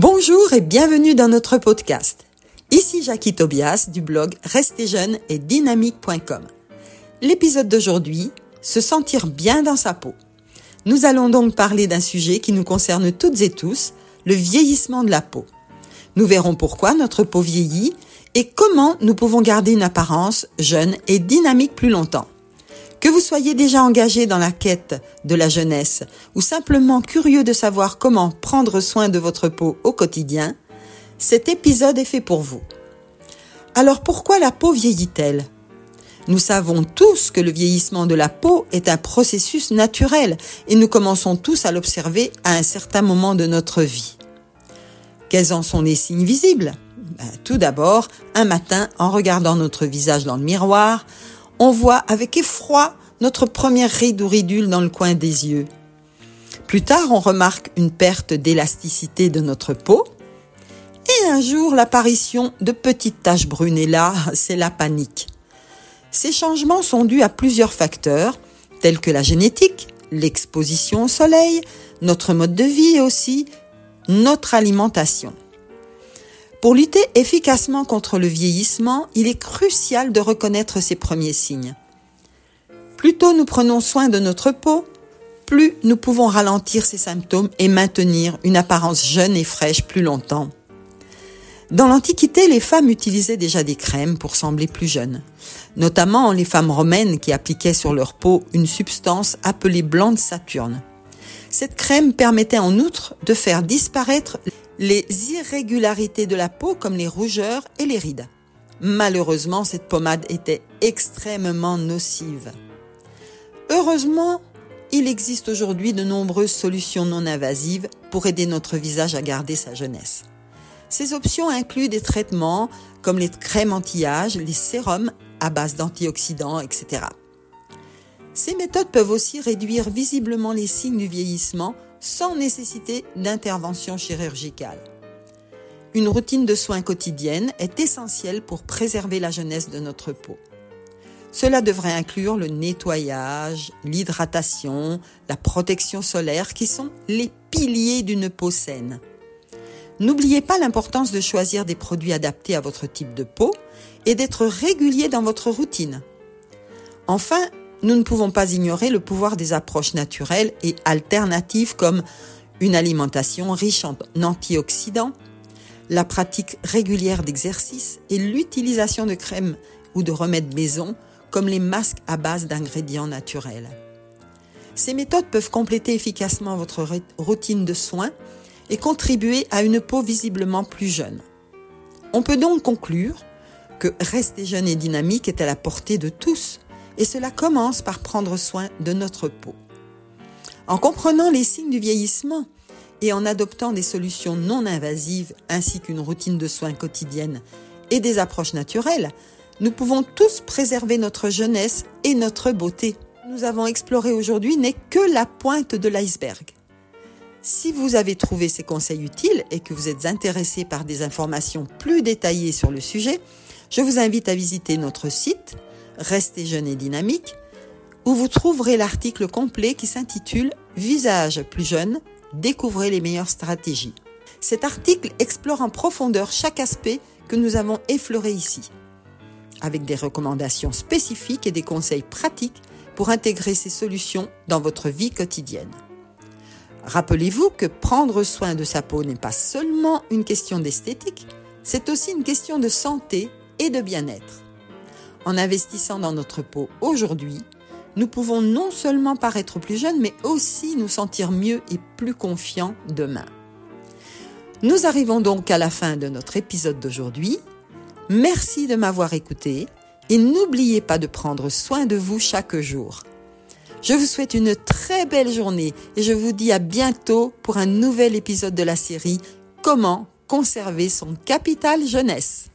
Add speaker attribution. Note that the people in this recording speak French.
Speaker 1: Bonjour et bienvenue dans notre podcast. Ici Jackie Tobias du blog Restez jeune et dynamique.com. L'épisode d'aujourd'hui, se sentir bien dans sa peau. Nous allons donc parler d'un sujet qui nous concerne toutes et tous, le vieillissement de la peau. Nous verrons pourquoi notre peau vieillit et comment nous pouvons garder une apparence jeune et dynamique plus longtemps. Que vous soyez déjà engagé dans la quête de la jeunesse ou simplement curieux de savoir comment prendre soin de votre peau au quotidien, cet épisode est fait pour vous. Alors pourquoi la peau vieillit-elle? Nous savons tous que le vieillissement de la peau est un processus naturel et nous commençons tous à l'observer à un certain moment de notre vie. Quels en sont les signes visibles? Ben, Tout d'abord, un matin, en regardant notre visage dans le miroir, on voit avec effroi notre première ride ou ridule dans le coin des yeux. Plus tard, on remarque une perte d'élasticité de notre peau. Et un jour, l'apparition de petites taches brunes. Et là, c'est la panique. Ces changements sont dus à plusieurs facteurs, tels que la génétique, l'exposition au soleil, notre mode de vie et aussi notre alimentation. Pour lutter efficacement contre le vieillissement, il est crucial de reconnaître ces premiers signes. Plus tôt nous prenons soin de notre peau, plus nous pouvons ralentir ces symptômes et maintenir une apparence jeune et fraîche plus longtemps. Dans l'Antiquité, les femmes utilisaient déjà des crèmes pour sembler plus jeunes, notamment les femmes romaines qui appliquaient sur leur peau une substance appelée blanc de Saturne. Cette crème permettait en outre de faire disparaître les irrégularités de la peau comme les rougeurs et les rides. Malheureusement, cette pommade était extrêmement nocive. Heureusement, il existe aujourd'hui de nombreuses solutions non invasives pour aider notre visage à garder sa jeunesse. Ces options incluent des traitements comme les crèmes anti-âge, les sérums à base d'antioxydants, etc. Ces méthodes peuvent aussi réduire visiblement les signes du vieillissement sans nécessité d'intervention chirurgicale. Une routine de soins quotidienne est essentielle pour préserver la jeunesse de notre peau. Cela devrait inclure le nettoyage, l'hydratation, la protection solaire qui sont les piliers d'une peau saine. N'oubliez pas l'importance de choisir des produits adaptés à votre type de peau et d'être régulier dans votre routine. Enfin, nous ne pouvons pas ignorer le pouvoir des approches naturelles et alternatives comme une alimentation riche en antioxydants, la pratique régulière d'exercice et l'utilisation de crèmes ou de remèdes maison comme les masques à base d'ingrédients naturels. Ces méthodes peuvent compléter efficacement votre routine de soins et contribuer à une peau visiblement plus jeune. On peut donc conclure que rester jeune et dynamique est à la portée de tous et cela commence par prendre soin de notre peau. En comprenant les signes du vieillissement et en adoptant des solutions non invasives ainsi qu'une routine de soins quotidienne et des approches naturelles, nous pouvons tous préserver notre jeunesse et notre beauté. Nous avons exploré aujourd'hui n'est que la pointe de l'iceberg. Si vous avez trouvé ces conseils utiles et que vous êtes intéressé par des informations plus détaillées sur le sujet, je vous invite à visiter notre site Restez jeune et dynamique, où vous trouverez l'article complet qui s'intitule Visage plus jeune, découvrez les meilleures stratégies. Cet article explore en profondeur chaque aspect que nous avons effleuré ici, avec des recommandations spécifiques et des conseils pratiques pour intégrer ces solutions dans votre vie quotidienne. Rappelez-vous que prendre soin de sa peau n'est pas seulement une question d'esthétique, c'est aussi une question de santé et de bien-être. En investissant dans notre peau aujourd'hui, nous pouvons non seulement paraître plus jeunes, mais aussi nous sentir mieux et plus confiants demain. Nous arrivons donc à la fin de notre épisode d'aujourd'hui. Merci de m'avoir écouté et n'oubliez pas de prendre soin de vous chaque jour. Je vous souhaite une très belle journée et je vous dis à bientôt pour un nouvel épisode de la série Comment conserver son capital jeunesse.